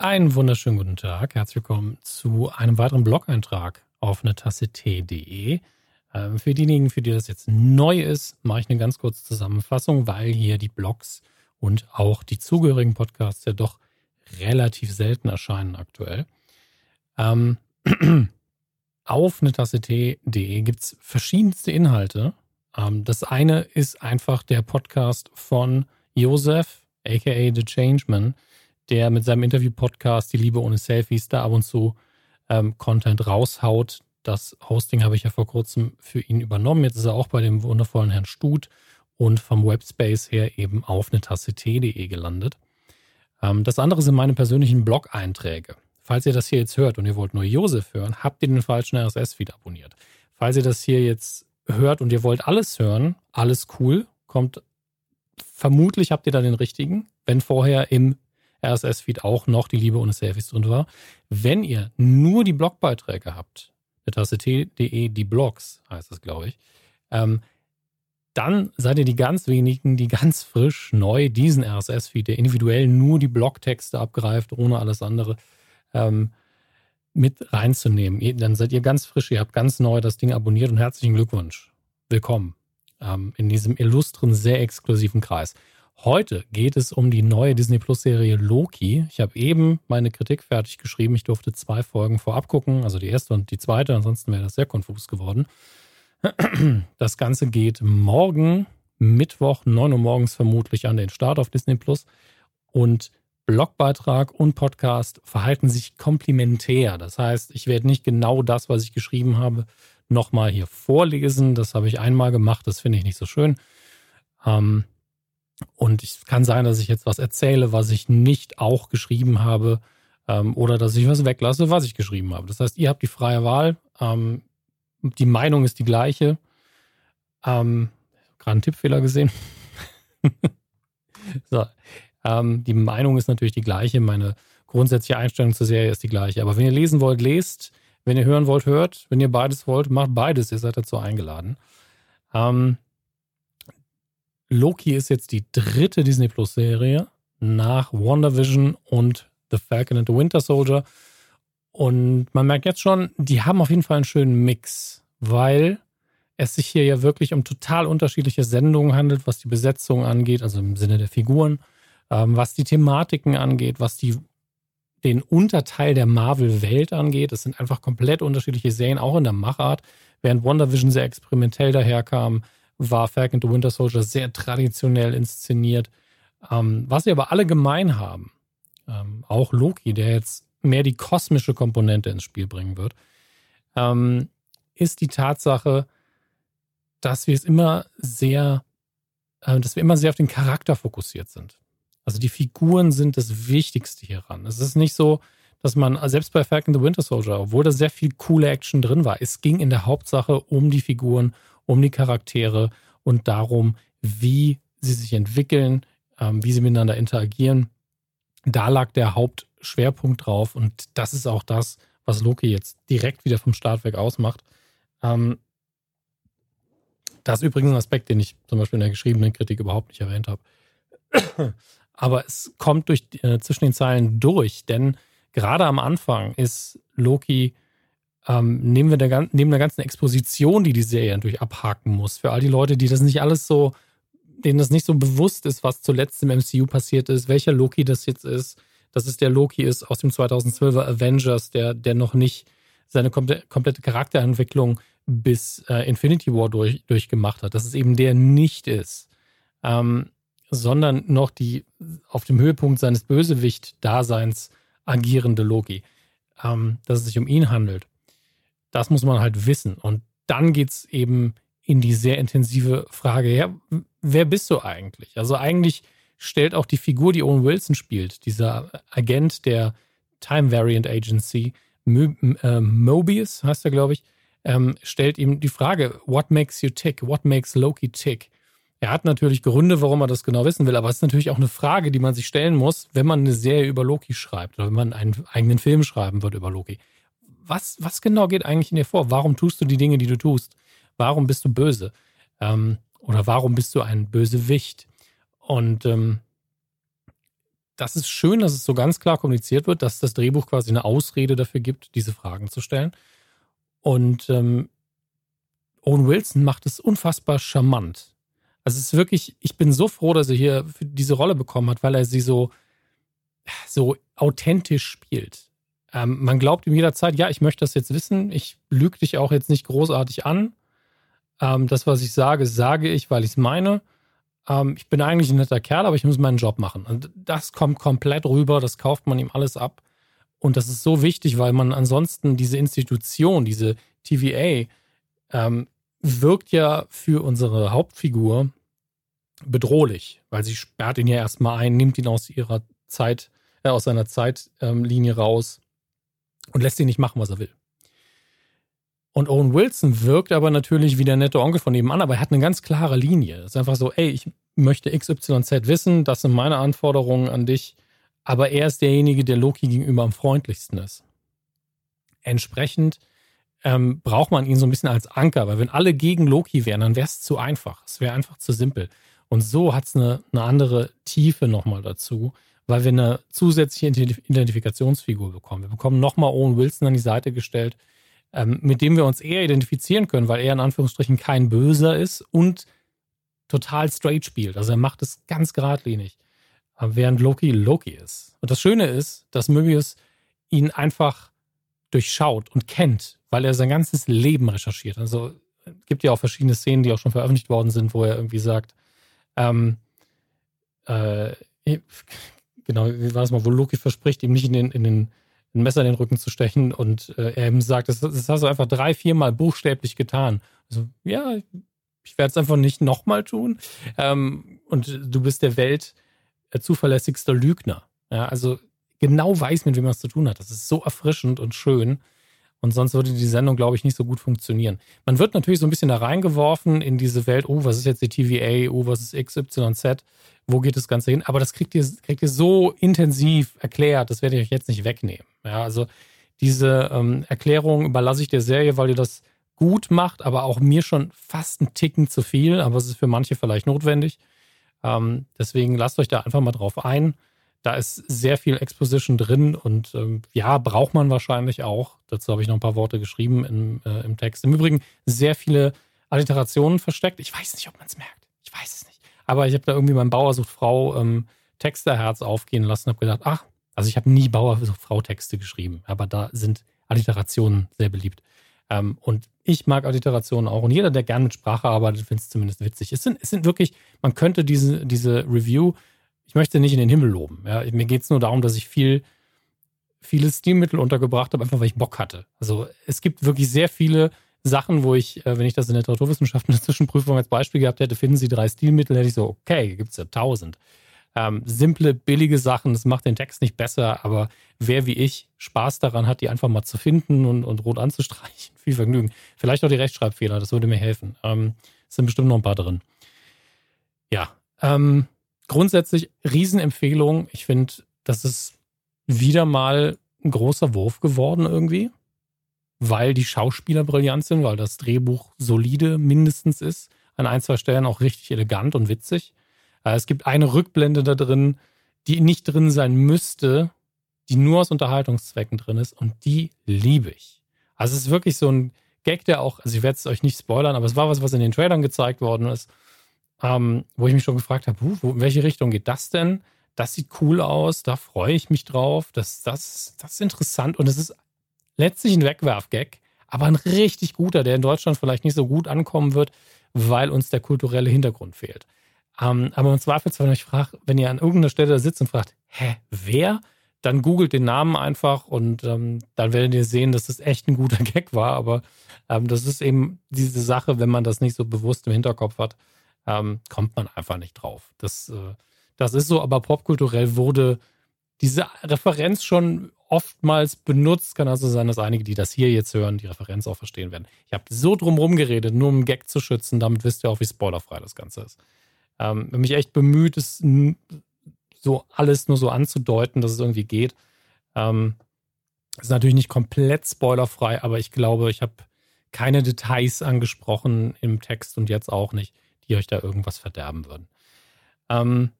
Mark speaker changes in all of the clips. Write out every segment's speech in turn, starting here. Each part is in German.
Speaker 1: Einen wunderschönen guten Tag. Herzlich willkommen zu einem weiteren Blog-Eintrag auf eine Tasse Tee.de. Ähm, für diejenigen, für die das jetzt neu ist, mache ich eine ganz kurze Zusammenfassung, weil hier die Blogs und auch die zugehörigen Podcasts ja doch relativ selten erscheinen aktuell. Ähm, auf eine Tasse Tee.de gibt es verschiedenste Inhalte. Ähm, das eine ist einfach der Podcast von Josef, aka The Changeman der mit seinem Interview-Podcast Die Liebe ohne Selfies da ab und zu ähm, Content raushaut. Das Hosting habe ich ja vor kurzem für ihn übernommen. Jetzt ist er auch bei dem wundervollen Herrn Stut und vom Webspace her eben auf eine Tasse T.de gelandet. Ähm, das andere sind meine persönlichen Blog-Einträge. Falls ihr das hier jetzt hört und ihr wollt nur Josef hören, habt ihr den falschen RSS-Feed abonniert. Falls ihr das hier jetzt hört und ihr wollt alles hören, alles cool, kommt vermutlich habt ihr da den richtigen. Wenn vorher im RSS-Feed auch noch die Liebe ohne Selfies drin war. Wenn ihr nur die Blogbeiträge habt, mit Tasse T.de, die Blogs heißt das, glaube ich, ähm, dann seid ihr die ganz wenigen, die ganz frisch neu diesen RSS-Feed, der individuell nur die Blogtexte abgreift, ohne alles andere, ähm, mit reinzunehmen. Dann seid ihr ganz frisch, ihr habt ganz neu das Ding abonniert und herzlichen Glückwunsch. Willkommen ähm, in diesem illustren, sehr exklusiven Kreis. Heute geht es um die neue Disney Plus Serie Loki. Ich habe eben meine Kritik fertig geschrieben. Ich durfte zwei Folgen vorab gucken, also die erste und die zweite. Ansonsten wäre das sehr konfus geworden. Das Ganze geht morgen, Mittwoch, 9 Uhr morgens vermutlich an den Start auf Disney Plus. Und Blogbeitrag und Podcast verhalten sich komplementär. Das heißt, ich werde nicht genau das, was ich geschrieben habe, nochmal hier vorlesen. Das habe ich einmal gemacht. Das finde ich nicht so schön. Ähm, und es kann sein, dass ich jetzt was erzähle, was ich nicht auch geschrieben habe, ähm, oder dass ich was weglasse, was ich geschrieben habe. Das heißt, ihr habt die freie Wahl. Ähm, die Meinung ist die gleiche. Ähm, Gerade einen Tippfehler gesehen. so. Ähm, die Meinung ist natürlich die gleiche. Meine grundsätzliche Einstellung zur Serie ist die gleiche. Aber wenn ihr lesen wollt, lest. Wenn ihr hören wollt, hört. Wenn ihr beides wollt, macht beides. Ihr seid dazu eingeladen. Ähm, Loki ist jetzt die dritte Disney Plus Serie nach WandaVision und The Falcon and the Winter Soldier. Und man merkt jetzt schon, die haben auf jeden Fall einen schönen Mix, weil es sich hier ja wirklich um total unterschiedliche Sendungen handelt, was die Besetzung angeht, also im Sinne der Figuren, ähm, was die Thematiken angeht, was die, den Unterteil der Marvel-Welt angeht. Es sind einfach komplett unterschiedliche Serien, auch in der Machart. Während WandaVision sehr experimentell daherkam, war Falcon the Winter Soldier sehr traditionell inszeniert. Ähm, was sie aber alle gemein haben, ähm, auch Loki, der jetzt mehr die kosmische Komponente ins Spiel bringen wird, ähm, ist die Tatsache, dass wir es immer sehr, äh, dass wir immer sehr auf den Charakter fokussiert sind. Also die Figuren sind das Wichtigste hieran. Es ist nicht so, dass man, selbst bei Falcon the Winter Soldier, obwohl da sehr viel coole Action drin war, es ging in der Hauptsache um die Figuren, um die Charaktere und darum, wie sie sich entwickeln, ähm, wie sie miteinander interagieren. Da lag der Hauptschwerpunkt drauf und das ist auch das, was Loki jetzt direkt wieder vom Start weg ausmacht. Ähm, das ist übrigens ein Aspekt, den ich zum Beispiel in der geschriebenen Kritik überhaupt nicht erwähnt habe. Aber es kommt durch, äh, zwischen den Zeilen durch, denn gerade am Anfang ist Loki ähm, neben, der, neben der ganzen Exposition, die die Serie natürlich abhaken muss, für all die Leute, die das nicht alles so, denen das nicht so bewusst ist, was zuletzt im MCU passiert ist, welcher Loki das jetzt ist, dass es der Loki ist aus dem 2012er Avengers, der, der noch nicht seine komplette Charakterentwicklung bis äh, Infinity War durch, durchgemacht hat, dass es eben der nicht ist, ähm, sondern noch die auf dem Höhepunkt seines Bösewicht-Daseins agierende Loki, ähm, dass es sich um ihn handelt. Das muss man halt wissen. Und dann geht es eben in die sehr intensive Frage, ja, wer bist du eigentlich? Also eigentlich stellt auch die Figur, die Owen Wilson spielt, dieser Agent der Time Variant Agency, Mo äh, Mobius heißt er, glaube ich, ähm, stellt ihm die Frage, what makes you tick? What makes Loki tick? Er hat natürlich Gründe, warum er das genau wissen will, aber es ist natürlich auch eine Frage, die man sich stellen muss, wenn man eine Serie über Loki schreibt oder wenn man einen eigenen Film schreiben wird über Loki was, was genau geht eigentlich in dir vor? Warum tust du die Dinge, die du tust? Warum bist du böse? Ähm, oder warum bist du ein Bösewicht? Und ähm, das ist schön, dass es so ganz klar kommuniziert wird, dass das Drehbuch quasi eine Ausrede dafür gibt, diese Fragen zu stellen. Und ähm, Owen Wilson macht es unfassbar charmant. Also es ist wirklich, ich bin so froh, dass er hier diese Rolle bekommen hat, weil er sie so, so authentisch spielt. Ähm, man glaubt ihm jederzeit, ja, ich möchte das jetzt wissen, ich lüge dich auch jetzt nicht großartig an. Ähm, das, was ich sage, sage ich, weil ich es meine. Ähm, ich bin eigentlich ein netter Kerl, aber ich muss meinen Job machen. Und das kommt komplett rüber, das kauft man ihm alles ab. Und das ist so wichtig, weil man ansonsten diese Institution, diese TVA, ähm, wirkt ja für unsere Hauptfigur bedrohlich, weil sie sperrt ihn ja erstmal ein, nimmt ihn aus ihrer Zeit, äh, aus seiner Zeitlinie raus und lässt ihn nicht machen, was er will. Und Owen Wilson wirkt aber natürlich wie der nette Onkel von nebenan, aber er hat eine ganz klare Linie. Es ist einfach so, ey, ich möchte XYZ wissen, das sind meine Anforderungen an dich, aber er ist derjenige, der Loki gegenüber am freundlichsten ist. Entsprechend ähm, braucht man ihn so ein bisschen als Anker, weil wenn alle gegen Loki wären, dann wäre es zu einfach. Es wäre einfach zu simpel. Und so hat es eine, eine andere Tiefe nochmal dazu, weil wir eine zusätzliche Identifikationsfigur bekommen. Wir bekommen nochmal Owen Wilson an die Seite gestellt, ähm, mit dem wir uns eher identifizieren können, weil er in Anführungsstrichen kein Böser ist und total straight spielt. Also er macht es ganz geradlinig, äh, während Loki Loki ist. Und das Schöne ist, dass Möbius ihn einfach durchschaut und kennt, weil er sein ganzes Leben recherchiert. Also es gibt ja auch verschiedene Szenen, die auch schon veröffentlicht worden sind, wo er irgendwie sagt, ähm, äh, genau, wie war es mal, wo Loki verspricht, ihm nicht in den, in den ein Messer in den Rücken zu stechen und äh, er ihm sagt, das, das hast du einfach drei, viermal buchstäblich getan. Also, ja, ich werde es einfach nicht nochmal tun. Ähm, und du bist der Welt äh, zuverlässigster Lügner. Ja, also genau weiß, mit wem man es zu tun hat. Das ist so erfrischend und schön. Und sonst würde die Sendung, glaube ich, nicht so gut funktionieren. Man wird natürlich so ein bisschen da reingeworfen in diese Welt, oh, was ist jetzt die TVA, oh, was ist XYZ, wo geht das Ganze hin? Aber das kriegt ihr, kriegt ihr so intensiv erklärt, das werde ich euch jetzt nicht wegnehmen. Ja, also diese ähm, Erklärung überlasse ich der Serie, weil ihr das gut macht, aber auch mir schon fast ein Ticken zu viel, aber es ist für manche vielleicht notwendig. Ähm, deswegen lasst euch da einfach mal drauf ein. Da ist sehr viel Exposition drin und ähm, ja, braucht man wahrscheinlich auch. Dazu habe ich noch ein paar Worte geschrieben im, äh, im Text. Im Übrigen sehr viele Alliterationen versteckt. Ich weiß nicht, ob man es merkt. Ich weiß es nicht. Aber ich habe da irgendwie beim Bauer sucht Frau ähm, Texterherz aufgehen lassen und habe gedacht, ach, also ich habe nie Bauer sucht Frau Texte geschrieben, aber da sind Alliterationen sehr beliebt. Ähm, und ich mag Alliterationen auch. Und jeder, der gern mit Sprache arbeitet, findet es zumindest witzig. Es sind, es sind wirklich, man könnte diese, diese Review ich möchte nicht in den Himmel loben. Ja. Mir geht es nur darum, dass ich viel, viele Stilmittel untergebracht habe, einfach weil ich Bock hatte. Also es gibt wirklich sehr viele Sachen, wo ich, äh, wenn ich das in Literaturwissenschaften in der Zwischenprüfung als Beispiel gehabt hätte, finden Sie drei Stilmittel, hätte ich so, okay, gibt es ja tausend. Ähm, simple, billige Sachen, das macht den Text nicht besser, aber wer wie ich Spaß daran hat, die einfach mal zu finden und, und rot anzustreichen, viel Vergnügen. Vielleicht auch die Rechtschreibfehler, das würde mir helfen. Ähm, es sind bestimmt noch ein paar drin. Ja, ähm, grundsätzlich Riesenempfehlung. Ich finde, das ist wieder mal ein großer Wurf geworden irgendwie, weil die Schauspieler brillant sind, weil das Drehbuch solide mindestens ist. An ein, zwei Stellen auch richtig elegant und witzig. Äh, es gibt eine Rückblende da drin, die nicht drin sein müsste, die nur aus Unterhaltungszwecken drin ist und die liebe ich. Also es ist wirklich so ein Gag, der auch, also ich werde es euch nicht spoilern, aber es war was, was in den Trailern gezeigt worden ist ähm, wo ich mich schon gefragt habe, wo, in welche Richtung geht das denn? Das sieht cool aus, da freue ich mich drauf, das, das, das ist interessant und es ist letztlich ein Wegwerfgag, aber ein richtig guter, der in Deutschland vielleicht nicht so gut ankommen wird, weil uns der kulturelle Hintergrund fehlt. Ähm, aber im Zweifelsfall, wenn ich frage, wenn ihr an irgendeiner Stelle sitzt und fragt, hä, wer? Dann googelt den Namen einfach und ähm, dann werdet ihr sehen, dass das echt ein guter Gag war. Aber ähm, das ist eben diese Sache, wenn man das nicht so bewusst im Hinterkopf hat ähm, kommt man einfach nicht drauf. Das, äh, das ist so, aber popkulturell wurde diese Referenz schon oftmals benutzt. Kann also sein, dass einige, die das hier jetzt hören, die Referenz auch verstehen werden. Ich habe so drumherum geredet, nur um einen Gag zu schützen. Damit wisst ihr auch, wie spoilerfrei das Ganze ist. Ähm, mich echt bemüht, ist so alles nur so anzudeuten, dass es irgendwie geht. Ähm, ist natürlich nicht komplett spoilerfrei, aber ich glaube, ich habe keine Details angesprochen im Text und jetzt auch nicht die euch da irgendwas verderben würden. Ähm,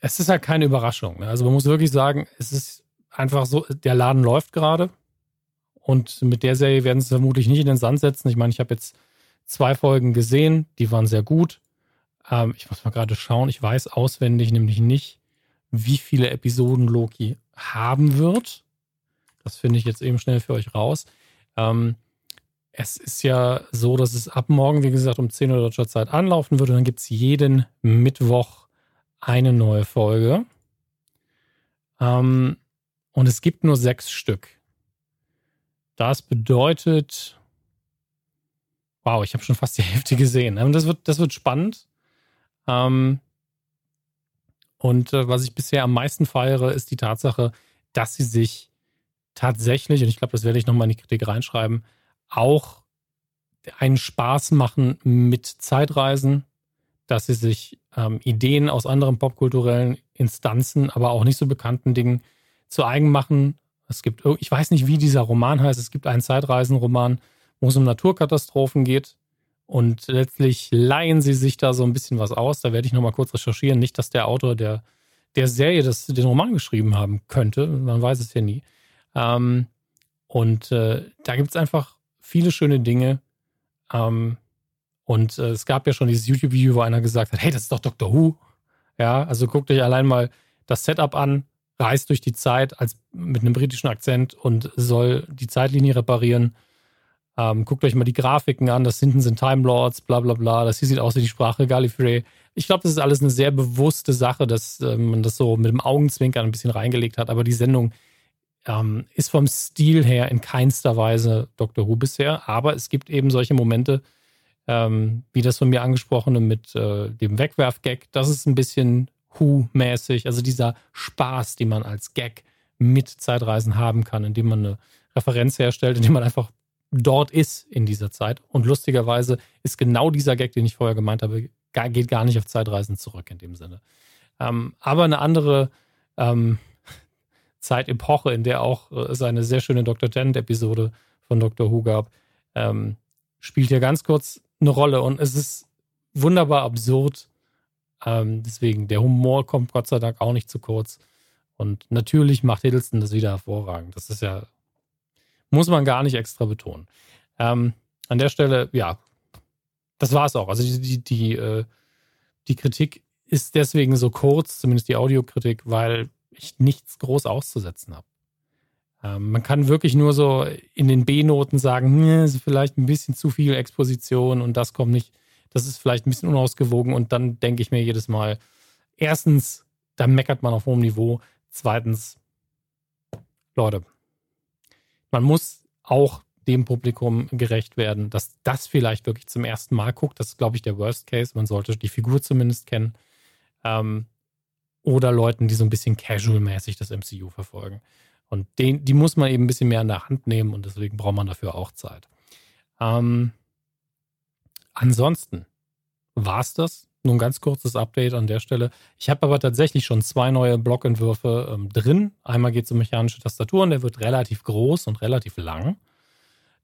Speaker 1: es ist halt keine Überraschung. Ne? Also man muss wirklich sagen, es ist einfach so, der Laden läuft gerade. Und mit der Serie werden sie vermutlich nicht in den Sand setzen. Ich meine, ich habe jetzt zwei Folgen gesehen, die waren sehr gut. Ähm, ich muss mal gerade schauen, ich weiß auswendig nämlich nicht, wie viele Episoden Loki haben wird. Das finde ich jetzt eben schnell für euch raus. Ähm, es ist ja so, dass es ab morgen, wie gesagt, um 10 Uhr deutscher Zeit anlaufen wird und dann gibt es jeden Mittwoch eine neue Folge. Ähm, und es gibt nur sechs Stück. Das bedeutet, wow, ich habe schon fast die Hälfte gesehen. Und das wird, das wird spannend. Ähm, und äh, was ich bisher am meisten feiere, ist die Tatsache, dass sie sich tatsächlich, und ich glaube, das werde ich nochmal in die Kritik reinschreiben, auch einen Spaß machen mit Zeitreisen, dass sie sich ähm, Ideen aus anderen popkulturellen Instanzen, aber auch nicht so bekannten Dingen zu eigen machen. Es gibt, ich weiß nicht, wie dieser Roman heißt, es gibt einen Zeitreisenroman, wo es um Naturkatastrophen geht. Und letztlich leihen sie sich da so ein bisschen was aus. Da werde ich nochmal kurz recherchieren. Nicht, dass der Autor der, der Serie das, den Roman geschrieben haben könnte. Man weiß es ja nie. Ähm, und äh, da gibt es einfach viele schöne Dinge. Ähm, und äh, es gab ja schon dieses YouTube-Video, wo einer gesagt hat, hey, das ist doch Doctor Who. Ja, also guckt euch allein mal das Setup an, reist durch die Zeit als mit einem britischen Akzent und soll die Zeitlinie reparieren. Ähm, guckt euch mal die Grafiken an, das hinten sind Time Lords, bla bla bla. Das hier sieht aus wie die Sprache Gallifrey. Ich glaube, das ist alles eine sehr bewusste Sache, dass äh, man das so mit dem Augenzwinkern ein bisschen reingelegt hat. Aber die Sendung ähm, ist vom Stil her in keinster Weise Doctor Who bisher. Aber es gibt eben solche Momente, ähm, wie das von mir angesprochene mit äh, dem Wegwerf-Gag. Das ist ein bisschen Who-mäßig. Also dieser Spaß, den man als Gag mit Zeitreisen haben kann, indem man eine Referenz herstellt, indem man einfach dort ist in dieser Zeit. Und lustigerweise ist genau dieser Gag, den ich vorher gemeint habe, geht gar nicht auf Zeitreisen zurück in dem Sinne. Ähm, aber eine andere ähm, Zeitepoche, in der auch äh, es eine sehr schöne Dr. Tennant-Episode von Dr. Who gab, ähm, spielt hier ganz kurz eine Rolle. Und es ist wunderbar absurd. Ähm, deswegen, der Humor kommt Gott sei Dank auch nicht zu kurz. Und natürlich macht Hiddleston das wieder hervorragend. Das ist ja muss man gar nicht extra betonen. Ähm, an der Stelle, ja, das war es auch. Also die, die, die, äh, die Kritik ist deswegen so kurz, zumindest die Audiokritik, weil ich nichts groß auszusetzen habe. Ähm, man kann wirklich nur so in den B-Noten sagen, ist vielleicht ein bisschen zu viel Exposition und das kommt nicht, das ist vielleicht ein bisschen unausgewogen und dann denke ich mir jedes Mal, erstens, da meckert man auf hohem Niveau. Zweitens, Leute, man muss auch dem Publikum gerecht werden, dass das vielleicht wirklich zum ersten Mal guckt. Das ist, glaube ich, der Worst Case. Man sollte die Figur zumindest kennen. Ähm, oder Leuten, die so ein bisschen casual-mäßig das MCU verfolgen. Und den, die muss man eben ein bisschen mehr in der Hand nehmen und deswegen braucht man dafür auch Zeit. Ähm, ansonsten war es das nur ein ganz kurzes Update an der Stelle. Ich habe aber tatsächlich schon zwei neue Blockentwürfe ähm, drin. Einmal geht es um mechanische Tastaturen, der wird relativ groß und relativ lang.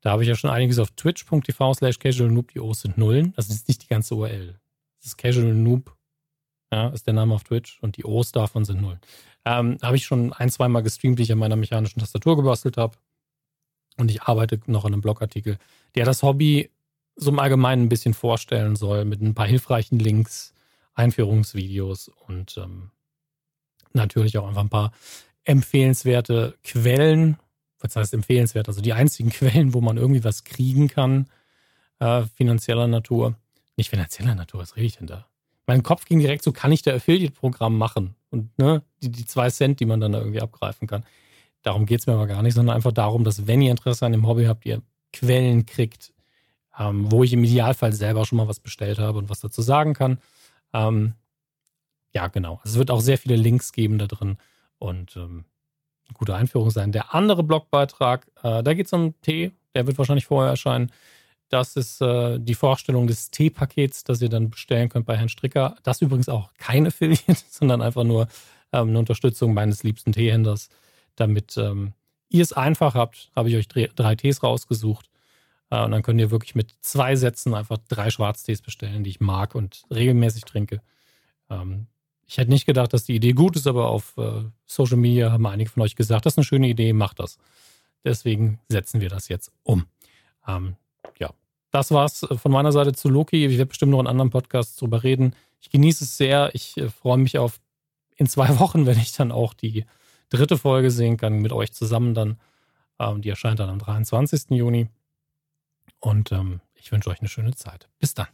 Speaker 1: Da habe ich ja schon einiges auf twitch.tv slash casualnoob, die O's sind Nullen. Das ist nicht die ganze URL. Das ist Casual Noob, ja, ist der Name auf Twitch und die O's davon sind Nullen. Ähm, habe ich schon ein, zweimal gestreamt, die ich an meiner mechanischen Tastatur gebastelt habe. Und ich arbeite noch an einem Blogartikel, der das Hobby so im Allgemeinen ein bisschen vorstellen soll, mit ein paar hilfreichen Links, Einführungsvideos und ähm, natürlich auch einfach ein paar empfehlenswerte Quellen. Was heißt empfehlenswert? Also die einzigen Quellen, wo man irgendwie was kriegen kann, äh, finanzieller Natur. Nicht finanzieller Natur, was rede ich denn da? Mein Kopf ging direkt so, kann ich da Affiliate-Programm machen? Und ne, die, die zwei Cent, die man dann da irgendwie abgreifen kann. Darum geht es mir aber gar nicht, sondern einfach darum, dass wenn ihr Interesse an dem Hobby habt, ihr Quellen kriegt, ähm, wo ich im Idealfall selber schon mal was bestellt habe und was dazu sagen kann. Ähm, ja, genau. Also es wird auch sehr viele Links geben da drin und ähm, eine gute Einführung sein. Der andere Blogbeitrag, äh, da geht es um Tee, der wird wahrscheinlich vorher erscheinen. Das ist äh, die Vorstellung des Tee-Pakets, das ihr dann bestellen könnt bei Herrn Stricker. Das übrigens auch kein Affiliate, sondern einfach nur ähm, eine Unterstützung meines liebsten Teehändlers. Damit ähm, ihr es einfach habt, habe ich euch drei, drei Tees rausgesucht. Äh, und dann könnt ihr wirklich mit zwei Sätzen einfach drei Schwarztees bestellen, die ich mag und regelmäßig trinke. Ähm, ich hätte nicht gedacht, dass die Idee gut ist, aber auf äh, Social Media haben einige von euch gesagt, das ist eine schöne Idee, macht das. Deswegen setzen wir das jetzt um. Ähm, ja, das war's äh, von meiner Seite zu Loki. Ich werde bestimmt noch in anderen Podcasts drüber reden. Ich genieße es sehr. Ich äh, freue mich auf in zwei Wochen, wenn ich dann auch die dritte Folge sehen kann mit euch zusammen dann. Ähm, die erscheint dann am 23. Juni. Und ähm, ich wünsche euch eine schöne Zeit. Bis dann.